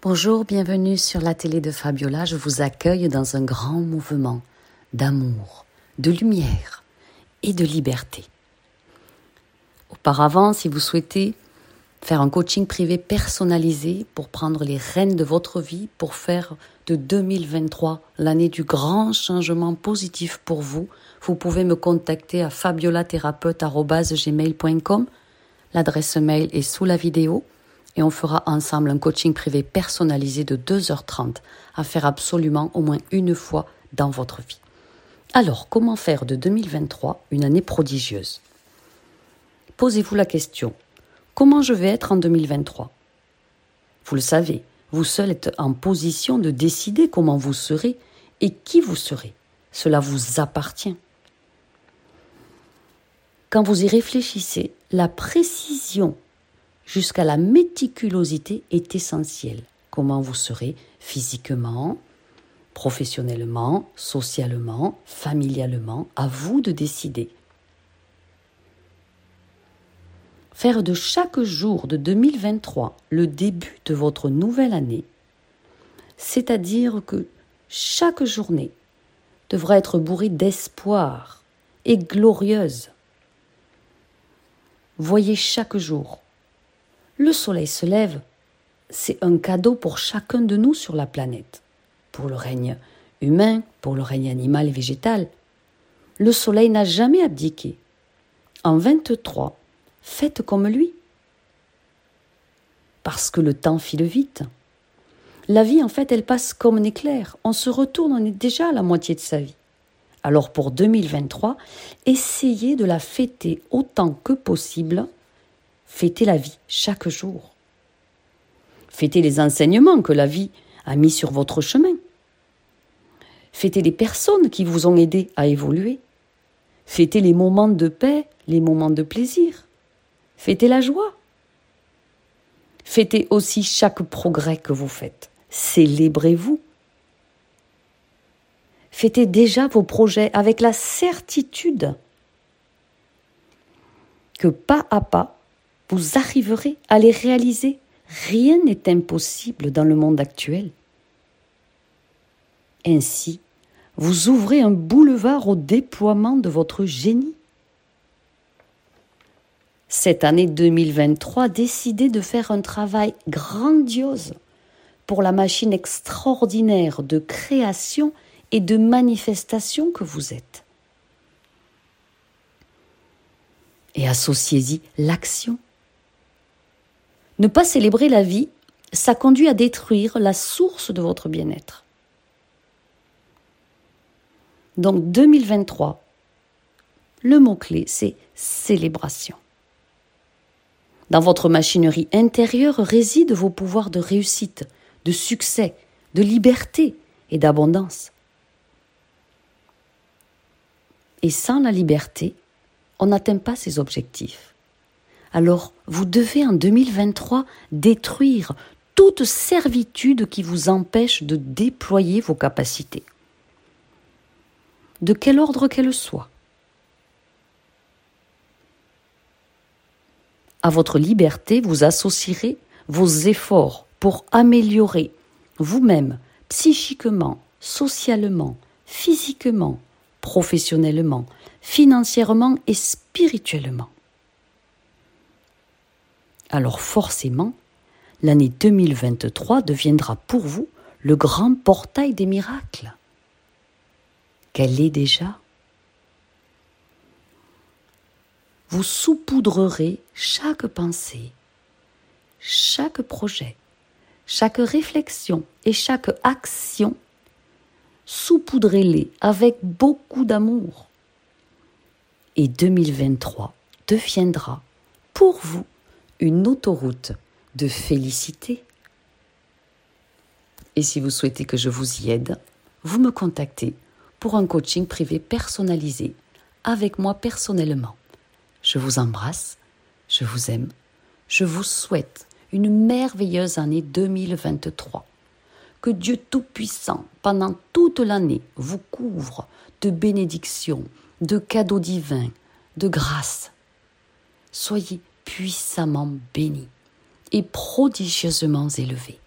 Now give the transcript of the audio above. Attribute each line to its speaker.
Speaker 1: Bonjour, bienvenue sur la télé de Fabiola. Je vous accueille dans un grand mouvement d'amour, de lumière et de liberté. Auparavant, si vous souhaitez faire un coaching privé personnalisé pour prendre les rênes de votre vie, pour faire de 2023 l'année du grand changement positif pour vous, vous pouvez me contacter à fabiolathérapeute.gmail.com. L'adresse mail est sous la vidéo et on fera ensemble un coaching privé personnalisé de 2h30 à faire absolument au moins une fois dans votre vie. Alors, comment faire de 2023 une année prodigieuse? Posez-vous la question, comment je vais être en 2023 Vous le savez, vous seul êtes en position de décider comment vous serez et qui vous serez. Cela vous appartient. Quand vous y réfléchissez, la précision jusqu'à la méticulosité est essentielle. Comment vous serez physiquement, professionnellement, socialement, familialement, à vous de décider. Faire de chaque jour de 2023 le début de votre nouvelle année, c'est-à-dire que chaque journée devra être bourrée d'espoir et glorieuse. Voyez chaque jour le soleil se lève, c'est un cadeau pour chacun de nous sur la planète, pour le règne humain, pour le règne animal et végétal. Le soleil n'a jamais abdiqué. En 23, faites comme lui. Parce que le temps file vite. La vie, en fait, elle passe comme un éclair. On se retourne, on est déjà à la moitié de sa vie. Alors pour 2023, essayez de la fêter autant que possible Fêtez la vie chaque jour. Fêtez les enseignements que la vie a mis sur votre chemin. Fêtez les personnes qui vous ont aidé à évoluer. Fêtez les moments de paix, les moments de plaisir. Fêtez la joie. Fêtez aussi chaque progrès que vous faites. Célébrez-vous. Fêtez déjà vos projets avec la certitude que pas à pas, vous arriverez à les réaliser. Rien n'est impossible dans le monde actuel. Ainsi, vous ouvrez un boulevard au déploiement de votre génie. Cette année 2023, décidez de faire un travail grandiose pour la machine extraordinaire de création et de manifestation que vous êtes. Et associez-y l'action ne pas célébrer la vie, ça conduit à détruire la source de votre bien-être. Donc 2023, le mot-clé, c'est célébration. Dans votre machinerie intérieure résident vos pouvoirs de réussite, de succès, de liberté et d'abondance. Et sans la liberté, on n'atteint pas ses objectifs. Alors vous devez en 2023 détruire toute servitude qui vous empêche de déployer vos capacités. De quel ordre qu'elle soit. À votre liberté, vous associerez vos efforts pour améliorer vous-même psychiquement, socialement, physiquement, professionnellement, financièrement et spirituellement alors forcément, l'année 2023 deviendra pour vous le grand portail des miracles. Qu'elle est déjà Vous saupoudrerez chaque pensée, chaque projet, chaque réflexion et chaque action, saupoudrez-les avec beaucoup d'amour. Et 2023 deviendra pour vous une autoroute de félicité. Et si vous souhaitez que je vous y aide, vous me contactez pour un coaching privé personnalisé avec moi personnellement. Je vous embrasse, je vous aime, je vous souhaite une merveilleuse année 2023. Que Dieu Tout-Puissant, pendant toute l'année, vous couvre de bénédictions, de cadeaux divins, de grâce. Soyez puissamment béni et prodigieusement élevé.